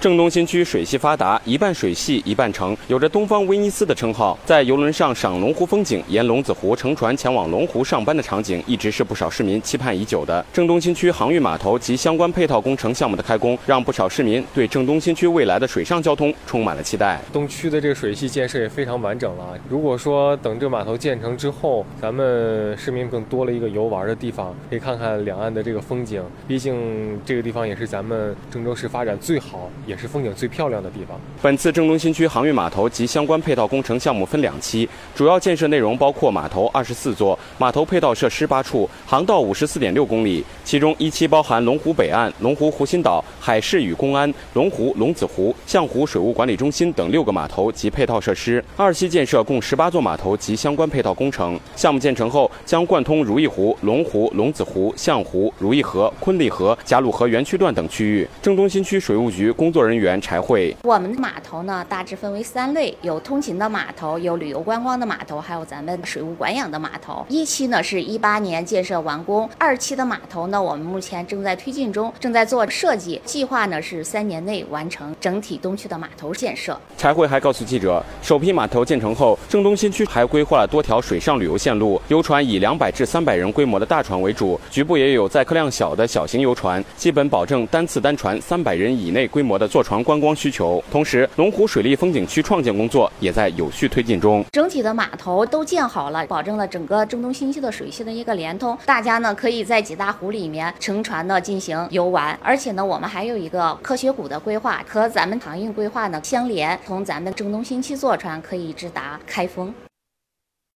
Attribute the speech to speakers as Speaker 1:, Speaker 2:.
Speaker 1: 郑东新区水系发达，一半水系一半城，有着“东方威尼斯”的称号。在游轮上赏龙湖风景，沿龙子湖乘船前往龙湖上班的场景，一直是不少市民期盼已久的。郑东新区航运码头及相关配套工程项目的开工，让不少市民对郑东新区未来的水上交通充满了期待。
Speaker 2: 东区的这个水系建设也非常完整了。如果说等这码头建成之后，咱们市民更多了一个游玩的地方，可以看看两岸的这个风景。毕竟这个地方也是咱们郑州市发展最好。也是风景最漂亮的地方。
Speaker 1: 本次郑东新区航运码头及相关配套工程项目分两期，主要建设内容包括码头二十四座，码头配套设施八处，航道五十四点六公里。其中一期包含龙湖北岸、龙湖湖心岛、海事与公安、龙湖龙子湖、象湖水务管理中心等六个码头及配套设施。二期建设共十八座码头及相关配套工程。项目建成后，将贯通如意湖、龙湖、龙子湖、象湖、如意河、昆力河、贾鲁河园区段等区域。郑东新区水务局工作。工作人员柴慧，
Speaker 3: 我们的码头呢大致分为三类，有通勤的码头，有旅游观光的码头，还有咱们水务管养的码头。一期呢是一八年建设完工，二期的码头呢我们目前正在推进中，正在做设计，计划呢是三年内完成整体东区的码头建设。
Speaker 1: 柴慧还告诉记者，首批码头建成后，郑东新区还规划了多条水上旅游线路，游船以两百至三百人规模的大船为主，局部也有载客量小的小型游船，基本保证单次单船三百人以内规模坐船观光需求，同时龙湖水利风景区创建工作也在有序推进中。
Speaker 3: 整体的码头都建好了，保证了整个郑东新区的水系的一个联通。大家呢可以在几大湖里面乘船呢进行游玩，而且呢我们还有一个科学谷的规划，和咱们航运规划呢相连，从咱们郑东新区坐船可以直达开封。